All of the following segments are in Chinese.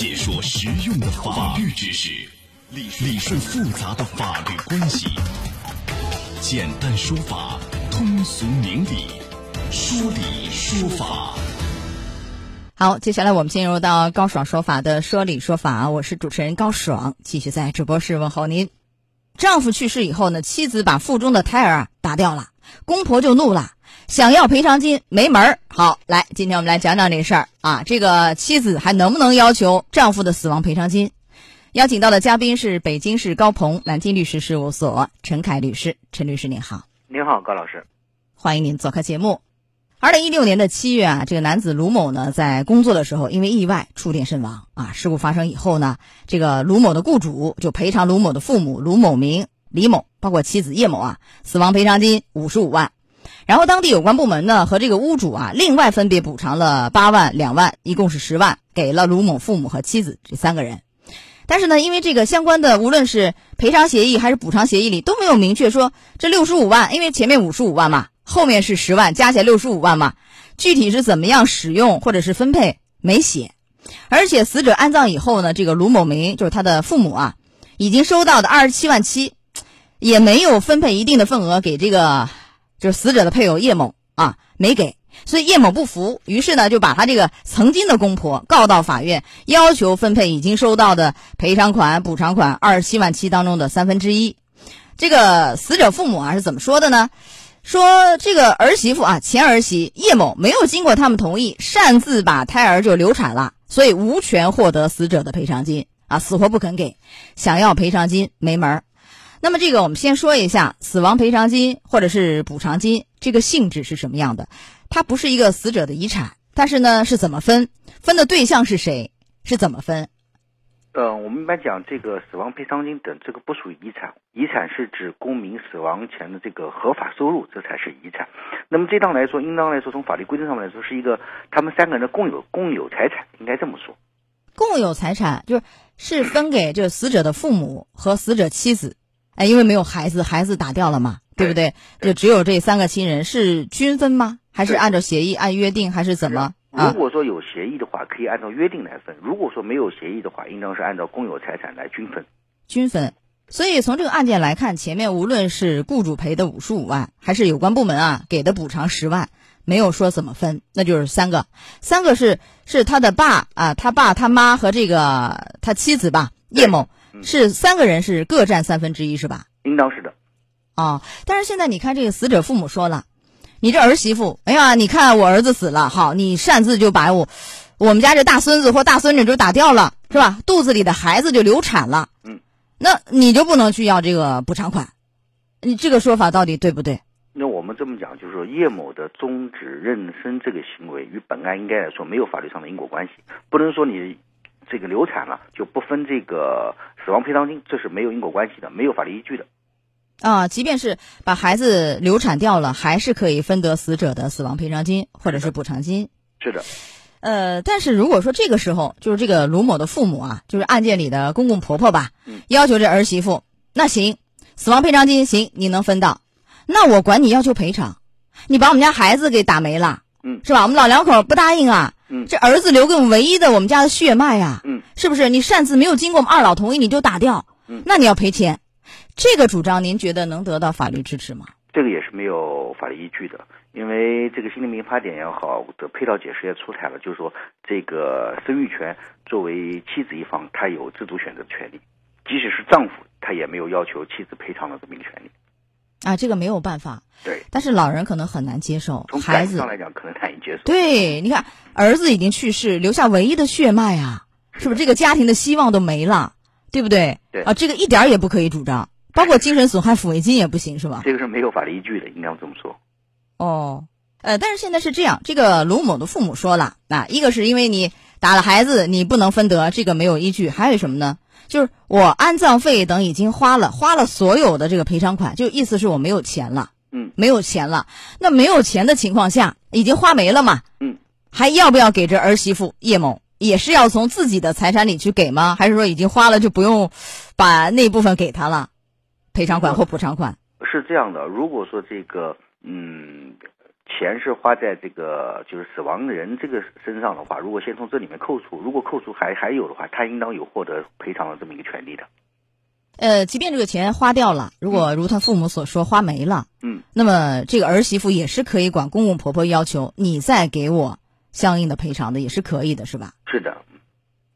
解说实用的法律知识，理理顺复杂的法律关系，简单说法，通俗明理，说理说法。好，接下来我们进入到高爽说法的说理说法，我是主持人高爽，继续在直播室问候您。丈夫去世以后呢，妻子把腹中的胎儿打掉了，公婆就怒了，想要赔偿金没门儿。好，来，今天我们来讲讲这事儿啊，这个妻子还能不能要求丈夫的死亡赔偿金？邀请到的嘉宾是北京市高鹏南京律师事务所陈凯律师，陈律师您好，您好，高老师，欢迎您做客节目。二零一六年的七月啊，这个男子卢某呢，在工作的时候因为意外触电身亡啊。事故发生以后呢，这个卢某的雇主就赔偿卢某的父母卢某明、李某，包括妻子叶某啊，死亡赔偿金五十五万。然后当地有关部门呢和这个屋主啊，另外分别补偿了八万、两万，一共是十万，给了卢某父母和妻子这三个人。但是呢，因为这个相关的无论是赔偿协议还是补偿协议里都没有明确说这六十五万，因为前面五十五万嘛。后面是十万，加起来六十五万嘛？具体是怎么样使用或者是分配没写，而且死者安葬以后呢，这个卢某明就是他的父母啊，已经收到的二十七万七，也没有分配一定的份额给这个就是死者的配偶叶某啊，没给，所以叶某不服，于是呢就把他这个曾经的公婆告到法院，要求分配已经收到的赔偿款、补偿款二十七万七当中的三分之一。这个死者父母啊是怎么说的呢？说这个儿媳妇啊，前儿媳叶某没有经过他们同意，擅自把胎儿就流产了，所以无权获得死者的赔偿金啊，死活不肯给，想要赔偿金没门儿。那么这个我们先说一下死亡赔偿金或者是补偿金这个性质是什么样的？它不是一个死者的遗产，但是呢是怎么分？分的对象是谁？是怎么分？呃，我们一般讲这个死亡赔偿金等，这个不属于遗产。遗产是指公民死亡前的这个合法收入，这才是遗产。那么这当来说，应当来说，从法律规定上面来说，是一个他们三个人的共有共有财产，应该这么说。共有财产就是是分给就死者的父母和死者妻子，哎，因为没有孩子，孩子打掉了嘛，对不对？就只有这三个亲人是均分吗？还是按照协议按约定还是怎么？如果说有协议的话，可以按照约定来分；如果说没有协议的话，应当是按照公有财产来均分。均分。所以从这个案件来看，前面无论是雇主赔的五十五万，还是有关部门啊给的补偿十万，没有说怎么分，那就是三个，三个是是他的爸啊，他爸他妈和这个他妻子吧，叶某是三个人是各占三分之一，是吧？应当是的。哦，但是现在你看这个死者父母说了。你这儿媳妇，哎呀，你看我儿子死了，好，你擅自就把我，我们家这大孙子或大孙女就打掉了，是吧？肚子里的孩子就流产了，嗯，那你就不能去要这个补偿款，你这个说法到底对不对？那我们这么讲，就是说叶某的终止妊娠这个行为与本案应该来说没有法律上的因果关系，不能说你这个流产了就不分这个死亡赔偿金，这是没有因果关系的，没有法律依据的。啊，即便是把孩子流产掉了，还是可以分得死者的死亡赔偿金或者是补偿金。是的，呃，但是如果说这个时候就是这个卢某的父母啊，就是案件里的公公婆婆吧，要求这儿媳妇，那行，死亡赔偿金行，你能分到，那我管你要求赔偿，你把我们家孩子给打没了，嗯，是吧？我们老两口不答应啊，嗯，这儿子留给我们唯一的我们家的血脉呀，嗯，是不是？你擅自没有经过我们二老同意你就打掉，嗯，那你要赔钱。这个主张您觉得能得到法律支持吗？这个也是没有法律依据的，因为这个新的民法典也好的配套解释也出台了，就是说这个生育权作为妻子一方，她有自主选择的权利，即使是丈夫，他也没有要求妻子赔偿的这么一个权利。啊，这个没有办法。对，但是老人可能很难接受，从孩子上来讲可能难以接受。对，你看儿子已经去世，留下唯一的血脉啊，是不是这个家庭的希望都没了，对不对？对啊，这个一点儿也不可以主张。包括精神损害抚慰金也不行是吧？这个是没有法律依据的，应该这么说。哦，呃，但是现在是这样，这个卢某的父母说了，啊，一个是因为你打了孩子，你不能分得，这个没有依据；还有什么呢？就是我安葬费等已经花了，花了所有的这个赔偿款，就意思是我没有钱了，嗯，没有钱了。那没有钱的情况下，已经花没了嘛，嗯，还要不要给这儿媳妇叶某？也是要从自己的财产里去给吗？还是说已经花了就不用把那部分给他了？赔偿款或补偿款是这样的，如果说这个嗯，钱是花在这个就是死亡人这个身上的话，如果先从这里面扣除，如果扣除还还有的话，他应当有获得赔偿的这么一个权利的。呃，即便这个钱花掉了，如果如他父母所说花没了，嗯，那么这个儿媳妇也是可以管公公婆婆要求你再给我相应的赔偿的，也是可以的，是吧？是的，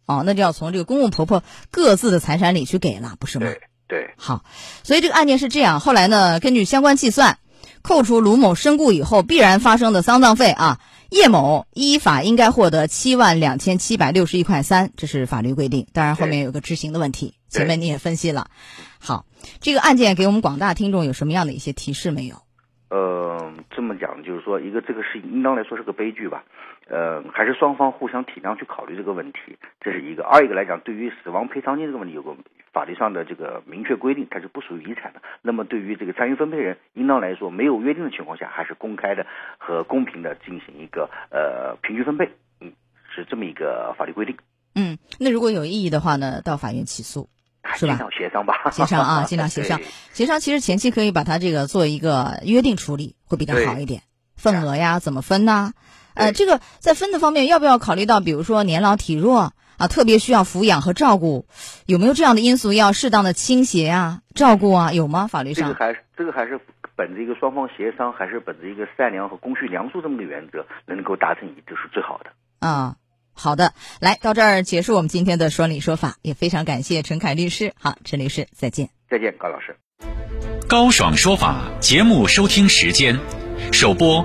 哦，那就要从这个公公婆婆各自的财产里去给了，不是吗？对对，好，所以这个案件是这样。后来呢，根据相关计算，扣除卢某身故以后必然发生的丧葬费啊，叶某依法应该获得七万两千七百六十一块三，这是法律规定。当然后面有个执行的问题，前面你也分析了。好，这个案件给我们广大听众有什么样的一些提示没有？呃，这么讲就是说，一个这个事应当来说是个悲剧吧，呃，还是双方互相体谅去考虑这个问题，这是一个。二一个来讲，对于死亡赔偿金这个问题，有个法律上的这个明确规定，它是不属于遗产的。那么对于这个参与分配人，应当来说没有约定的情况下，还是公开的和公平的进行一个呃平均分配，嗯，是这么一个法律规定。嗯，那如果有异议的话呢，到法院起诉。是吧尽量协商吧，协商啊，尽量协商。协商其实前期可以把它这个做一个约定处理，会比较好一点。份额呀，怎么分呢？呃，这个在分的方面，要不要考虑到，比如说年老体弱啊，特别需要抚养和照顾，有没有这样的因素要适当的倾斜啊、照顾啊？有吗？法律上？这个还是这个还是本着一个双方协商，还是本着一个善良和公序良俗这么个原则，能够达成一致是最好的。啊，好的，来到这儿结束我们今天的说理说法，也非常感谢陈凯律师。好，陈律师，再见。再见，高老师。高爽说法节目收听时间：首播